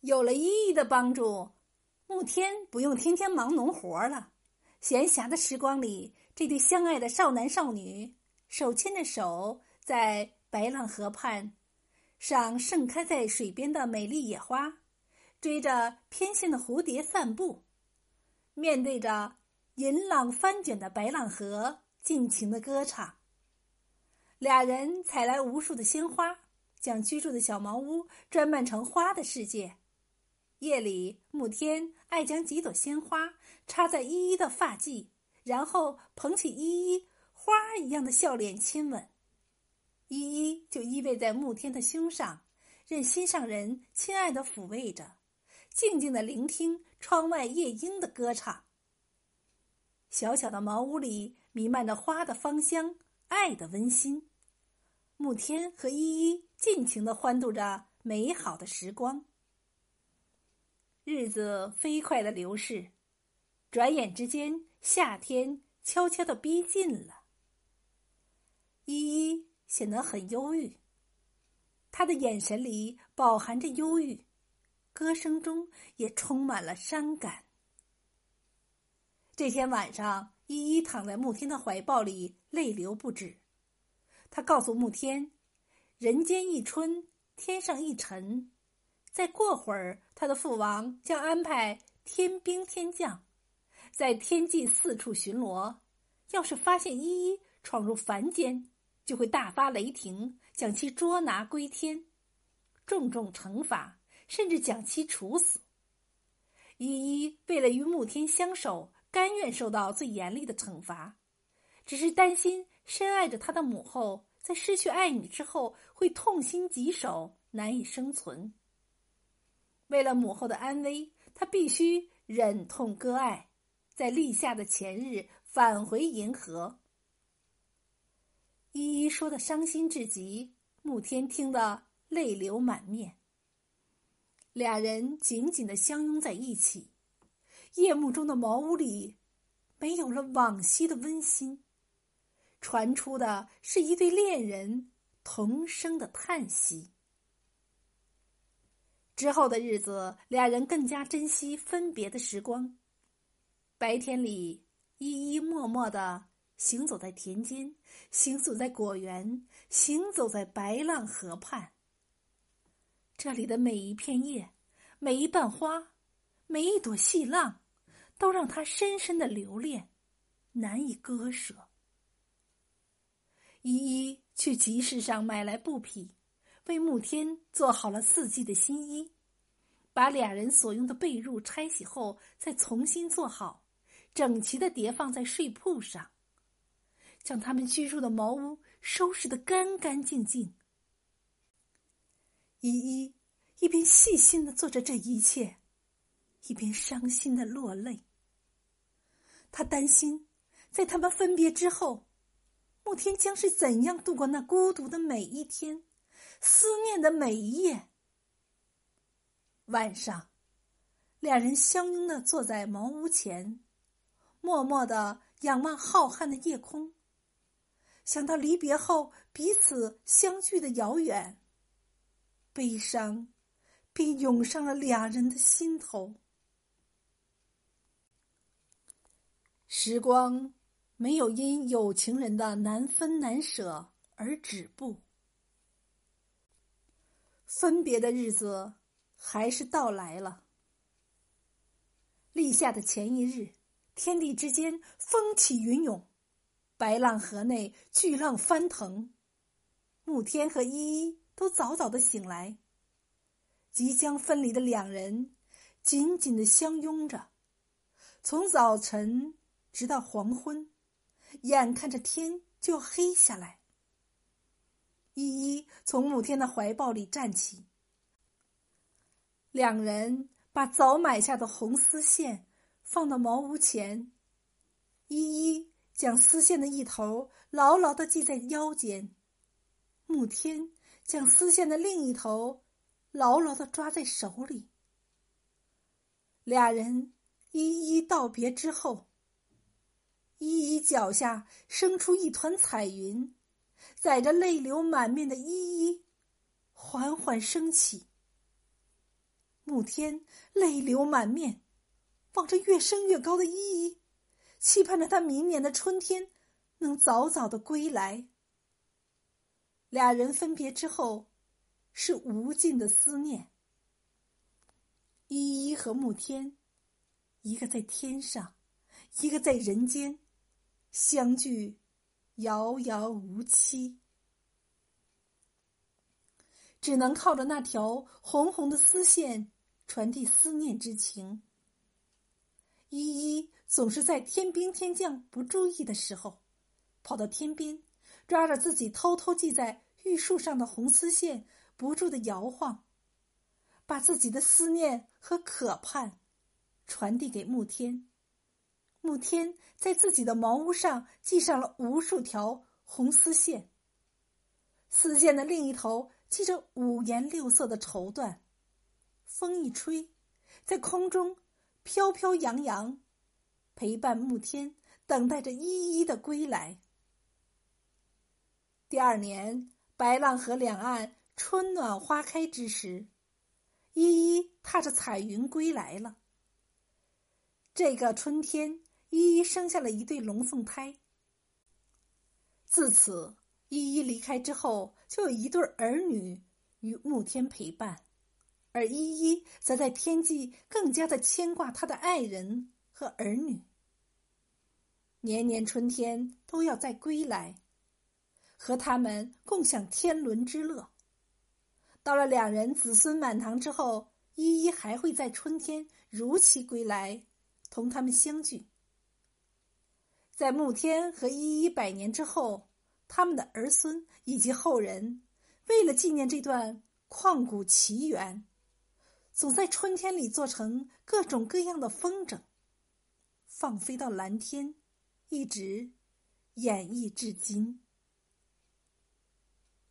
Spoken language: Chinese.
有了依依的帮助，慕天不用天天忙农活了。闲暇的时光里，这对相爱的少男少女手牵着手，在白浪河畔赏盛开在水边的美丽野花，追着翩跹的蝴蝶散步，面对着银浪翻卷的白浪河，尽情的歌唱。俩人采来无数的鲜花，将居住的小茅屋装扮成花的世界。夜里，慕天爱将几朵鲜花插在依依的发髻，然后捧起依依花一样的笑脸亲吻。依依就依偎在慕天的胸上，任心上人亲爱的抚慰着，静静的聆听窗外夜莺的歌唱。小小的茅屋里弥漫着花的芳香，爱的温馨。慕天和依依尽情的欢度着美好的时光。日子飞快的流逝，转眼之间，夏天悄悄的逼近了。依依显得很忧郁，她的眼神里饱含着忧郁，歌声中也充满了伤感。这天晚上，依依躺在慕天的怀抱里，泪流不止。她告诉慕天：“人间一春，天上一晨。”再过会儿，他的父王将安排天兵天将，在天际四处巡逻。要是发现依依闯入凡间，就会大发雷霆，将其捉拿归天，重重惩罚，甚至将其处死。依依为了与慕天相守，甘愿受到最严厉的惩罚，只是担心深爱着他的母后在失去爱女之后会痛心疾首，难以生存。为了母后的安危，他必须忍痛割爱，在立夏的前日返回银河。依依说的伤心至极，慕天听得泪流满面。俩人紧紧的相拥在一起，夜幕中的茅屋里没有了往昔的温馨，传出的是一对恋人同声的叹息。之后的日子，俩人更加珍惜分别的时光。白天里，依依默默的行走在田间，行走在果园，行走在白浪河畔。这里的每一片叶，每一瓣花，每一朵细浪，都让他深深的留恋，难以割舍。依依去集市上买来布匹。为慕天做好了四季的新衣，把俩人所用的被褥拆洗后，再重新做好，整齐的叠放在睡铺上，将他们居住的茅屋收拾得干干净净。依依一边细心的做着这一切，一边伤心的落泪。他担心，在他们分别之后，慕天将是怎样度过那孤独的每一天。思念的每一夜。晚上，两人相拥的坐在茅屋前，默默的仰望浩瀚的夜空。想到离别后彼此相聚的遥远，悲伤便涌上了两人的心头。时光没有因有情人的难分难舍而止步。分别的日子还是到来了。立夏的前一日，天地之间风起云涌，白浪河内巨浪翻腾。慕天和依依都早早的醒来。即将分离的两人紧紧的相拥着，从早晨直到黄昏，眼看着天就要黑下来。依依从慕天的怀抱里站起，两人把早买下的红丝线放到茅屋前。依依将丝线的一头牢牢的系在腰间，慕天将丝线的另一头牢牢的抓在手里。俩人一一道别之后，依依脚下生出一团彩云。载着泪流满面的依依，缓缓升起。暮天泪流满面，望着越升越高的依依，期盼着他明年的春天能早早的归来。俩人分别之后，是无尽的思念。依依和慕天，一个在天上，一个在人间，相聚遥遥无期，只能靠着那条红红的丝线。传递思念之情。依依总是在天兵天将不注意的时候，跑到天边，抓着自己偷偷系在玉树上的红丝线，不住的摇晃，把自己的思念和渴盼传递给慕天。慕天在自己的茅屋上系上了无数条红丝线，丝线的另一头系着五颜六色的绸缎。风一吹，在空中飘飘扬扬，陪伴暮天，等待着依依的归来。第二年，白浪河两岸春暖花开之时，依依踏着彩云归来了。这个春天，依依生下了一对龙凤胎。自此，依依离开之后，就有一对儿女与暮天陪伴。而依依则在天际更加的牵挂他的爱人和儿女。年年春天都要再归来，和他们共享天伦之乐。到了两人子孙满堂之后，依依还会在春天如期归来，同他们相聚。在沐天和依依百年之后，他们的儿孙以及后人，为了纪念这段旷古奇缘。总在春天里做成各种各样的风筝，放飞到蓝天，一直演绎至今。